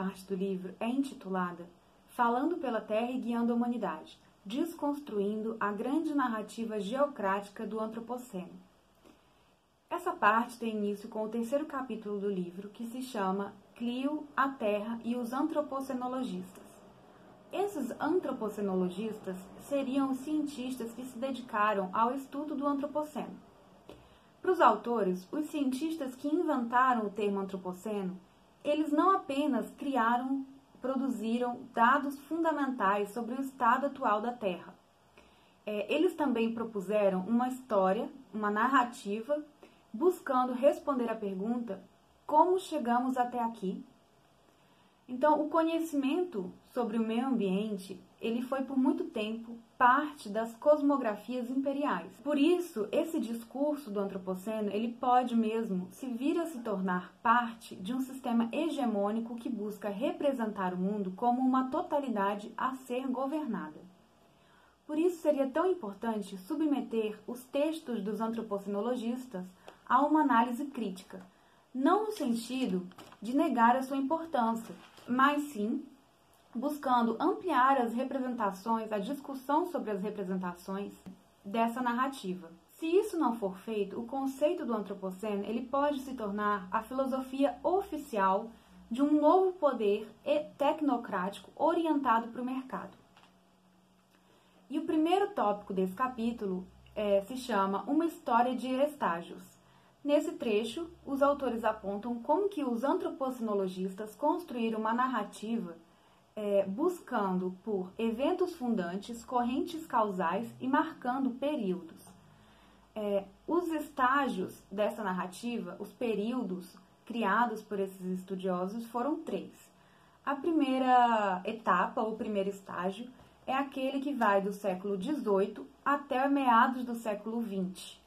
Parte do livro é intitulada Falando pela Terra e Guiando a Humanidade, desconstruindo a grande narrativa geocrática do Antropoceno. Essa parte tem início com o terceiro capítulo do livro, que se chama Clio, a Terra e os Antropocenologistas. Esses antropocenologistas seriam os cientistas que se dedicaram ao estudo do Antropoceno. Para os autores, os cientistas que inventaram o termo Antropoceno, eles não apenas criaram produziram dados fundamentais sobre o estado atual da Terra. É, eles também propuseram uma história, uma narrativa, buscando responder à pergunta como chegamos até aqui. Então, o conhecimento sobre o meio ambiente ele foi por muito tempo parte das cosmografias imperiais. Por isso, esse discurso do antropoceno, ele pode mesmo se vir a se tornar parte de um sistema hegemônico que busca representar o mundo como uma totalidade a ser governada. Por isso seria tão importante submeter os textos dos antropocenologistas a uma análise crítica, não no sentido de negar a sua importância, mas sim buscando ampliar as representações, a discussão sobre as representações dessa narrativa. Se isso não for feito, o conceito do antropoceno ele pode se tornar a filosofia oficial de um novo poder tecnocrático orientado para o mercado. E o primeiro tópico desse capítulo é, se chama Uma História de Estágios. Nesse trecho, os autores apontam como que os antropocenologistas construíram uma narrativa é, buscando por eventos fundantes, correntes causais e marcando períodos. É, os estágios dessa narrativa, os períodos criados por esses estudiosos foram três. A primeira etapa, ou primeiro estágio, é aquele que vai do século XVIII até meados do século XX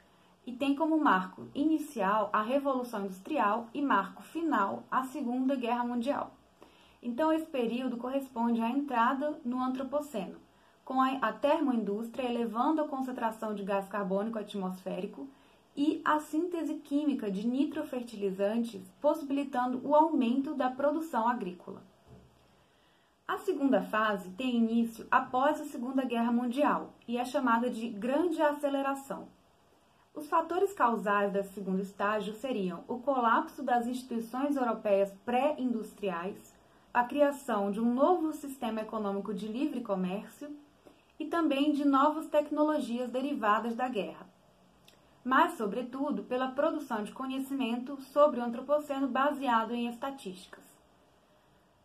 e tem como marco inicial a Revolução Industrial e marco final a Segunda Guerra Mundial. Então, esse período corresponde à entrada no Antropoceno, com a termoindústria elevando a concentração de gás carbônico atmosférico e a síntese química de nitrofertilizantes, possibilitando o aumento da produção agrícola. A segunda fase tem início após a Segunda Guerra Mundial e é chamada de Grande Aceleração. Os fatores causais desse segundo estágio seriam o colapso das instituições europeias pré-industriais, a criação de um novo sistema econômico de livre comércio e também de novas tecnologias derivadas da guerra, mas, sobretudo, pela produção de conhecimento sobre o antropoceno baseado em estatísticas.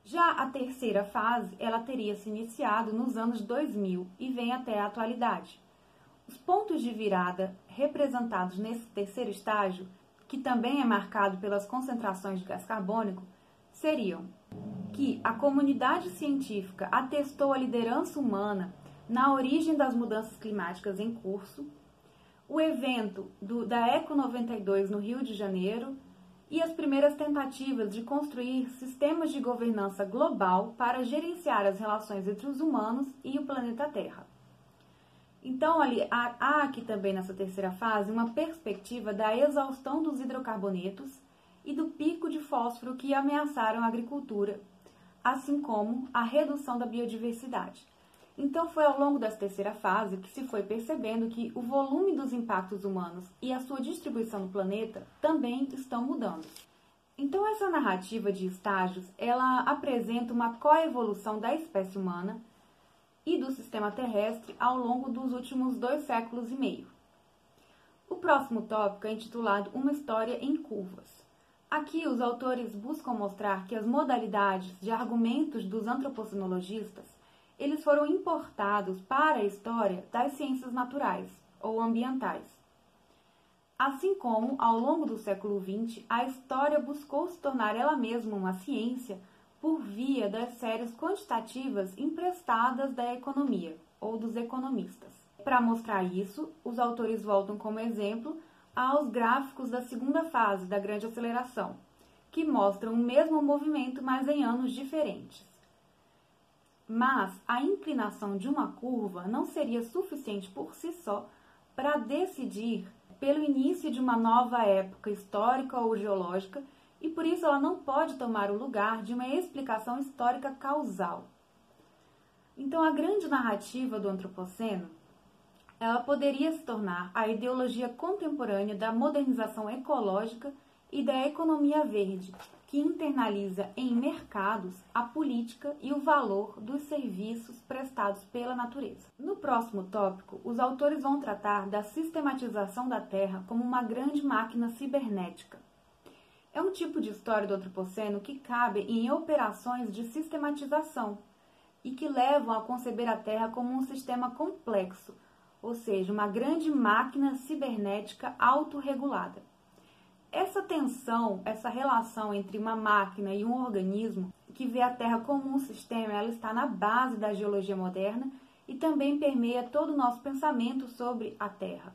Já a terceira fase, ela teria se iniciado nos anos 2000 e vem até a atualidade. Os pontos de virada representados nesse terceiro estágio, que também é marcado pelas concentrações de gás carbônico, seriam que a comunidade científica atestou a liderança humana na origem das mudanças climáticas em curso, o evento do, da Eco 92 no Rio de Janeiro e as primeiras tentativas de construir sistemas de governança global para gerenciar as relações entre os humanos e o planeta Terra. Então, ali, há, há aqui também nessa terceira fase uma perspectiva da exaustão dos hidrocarbonetos e do pico de fósforo que ameaçaram a agricultura, assim como a redução da biodiversidade. Então, foi ao longo dessa terceira fase que se foi percebendo que o volume dos impactos humanos e a sua distribuição no planeta também estão mudando. Então, essa narrativa de estágios, ela apresenta uma coevolução da espécie humana e do sistema terrestre ao longo dos últimos dois séculos e meio. O próximo tópico é intitulado Uma História em Curvas. Aqui, os autores buscam mostrar que as modalidades de argumentos dos antropocenologistas eles foram importados para a história das ciências naturais ou ambientais. Assim como, ao longo do século XX, a história buscou se tornar ela mesma uma ciência por via das séries quantitativas emprestadas da economia ou dos economistas. Para mostrar isso, os autores voltam como exemplo aos gráficos da segunda fase da grande aceleração, que mostram o mesmo movimento, mas em anos diferentes. Mas a inclinação de uma curva não seria suficiente por si só para decidir pelo início de uma nova época histórica ou geológica e por isso ela não pode tomar o lugar de uma explicação histórica causal. Então, a grande narrativa do antropoceno, ela poderia se tornar a ideologia contemporânea da modernização ecológica e da economia verde, que internaliza em mercados a política e o valor dos serviços prestados pela natureza. No próximo tópico, os autores vão tratar da sistematização da Terra como uma grande máquina cibernética. É um tipo de história do antropoceno que cabe em operações de sistematização e que levam a conceber a Terra como um sistema complexo, ou seja, uma grande máquina cibernética autorregulada. Essa tensão, essa relação entre uma máquina e um organismo que vê a Terra como um sistema, ela está na base da geologia moderna e também permeia todo o nosso pensamento sobre a Terra.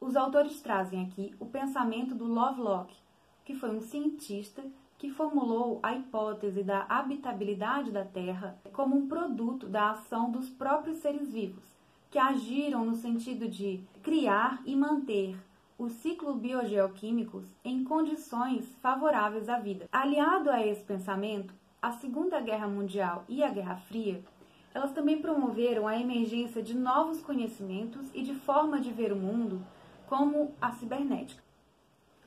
Os autores trazem aqui o pensamento do Lovelock, que foi um cientista que formulou a hipótese da habitabilidade da Terra como um produto da ação dos próprios seres vivos, que agiram no sentido de criar e manter os ciclos biogeoquímicos em condições favoráveis à vida. Aliado a esse pensamento, a Segunda Guerra Mundial e a Guerra Fria, elas também promoveram a emergência de novos conhecimentos e de forma de ver o mundo, como a cibernética,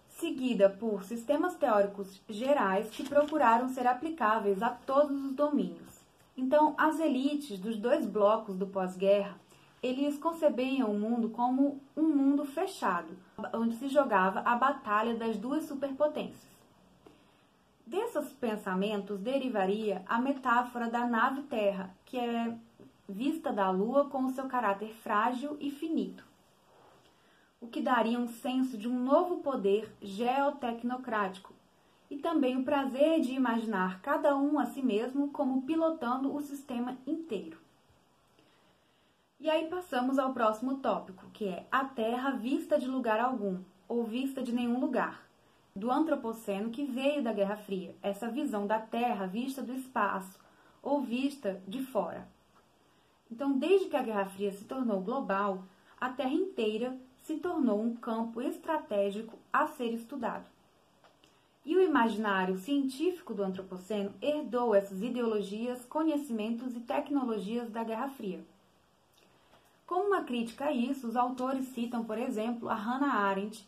seguida por sistemas teóricos gerais que procuraram ser aplicáveis a todos os domínios. Então, as elites dos dois blocos do pós-guerra eles concebiam o mundo como um mundo fechado, onde se jogava a batalha das duas superpotências. Desses pensamentos derivaria a metáfora da nave Terra, que é vista da Lua com o seu caráter frágil e finito, o que daria um senso de um novo poder geotecnocrático e também o prazer de imaginar cada um a si mesmo como pilotando o sistema inteiro. E aí passamos ao próximo tópico, que é a Terra vista de lugar algum, ou vista de nenhum lugar, do antropoceno que veio da Guerra Fria, essa visão da Terra vista do espaço, ou vista de fora. Então, desde que a Guerra Fria se tornou global, a Terra inteira se tornou um campo estratégico a ser estudado. E o imaginário científico do antropoceno herdou essas ideologias, conhecimentos e tecnologias da Guerra Fria. Como uma crítica a isso, os autores citam, por exemplo, a Hannah Arendt,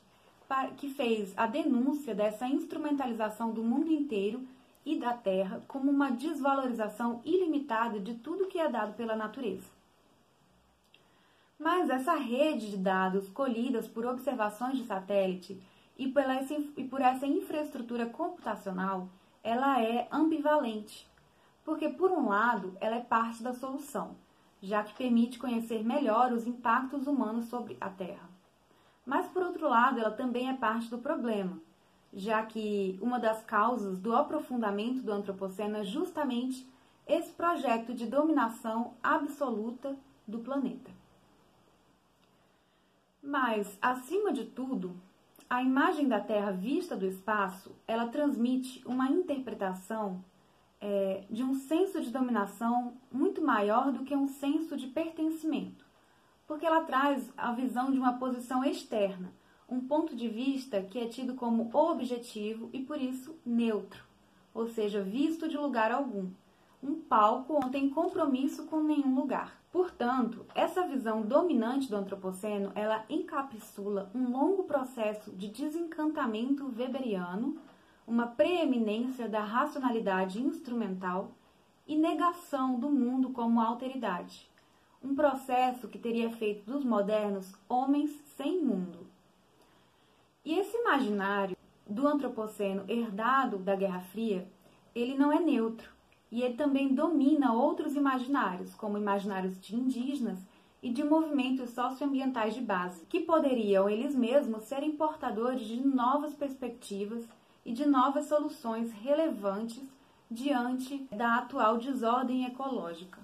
que fez a denúncia dessa instrumentalização do mundo inteiro e da Terra como uma desvalorização ilimitada de tudo que é dado pela natureza. Mas essa rede de dados colhidas por observações de satélite e, pela, e por essa infraestrutura computacional, ela é ambivalente, porque por um lado ela é parte da solução, já que permite conhecer melhor os impactos humanos sobre a Terra. Mas, por outro lado, ela também é parte do problema, já que uma das causas do aprofundamento do Antropoceno é justamente esse projeto de dominação absoluta do planeta. Mas, acima de tudo, a imagem da Terra vista do espaço, ela transmite uma interpretação é, de um senso de dominação muito maior do que um senso de pertencimento, porque ela traz a visão de uma posição externa, um ponto de vista que é tido como objetivo e por isso neutro, ou seja, visto de lugar algum, um palco onde tem compromisso com nenhum lugar. Portanto, essa visão dominante do antropoceno, ela encapsula um longo processo de desencantamento weberiano uma preeminência da racionalidade instrumental e negação do mundo como alteridade, um processo que teria feito dos modernos homens sem mundo. E esse imaginário do antropoceno herdado da Guerra Fria, ele não é neutro, e ele também domina outros imaginários, como imaginários de indígenas e de movimentos socioambientais de base, que poderiam eles mesmos serem portadores de novas perspectivas e de novas soluções relevantes diante da atual desordem ecológica.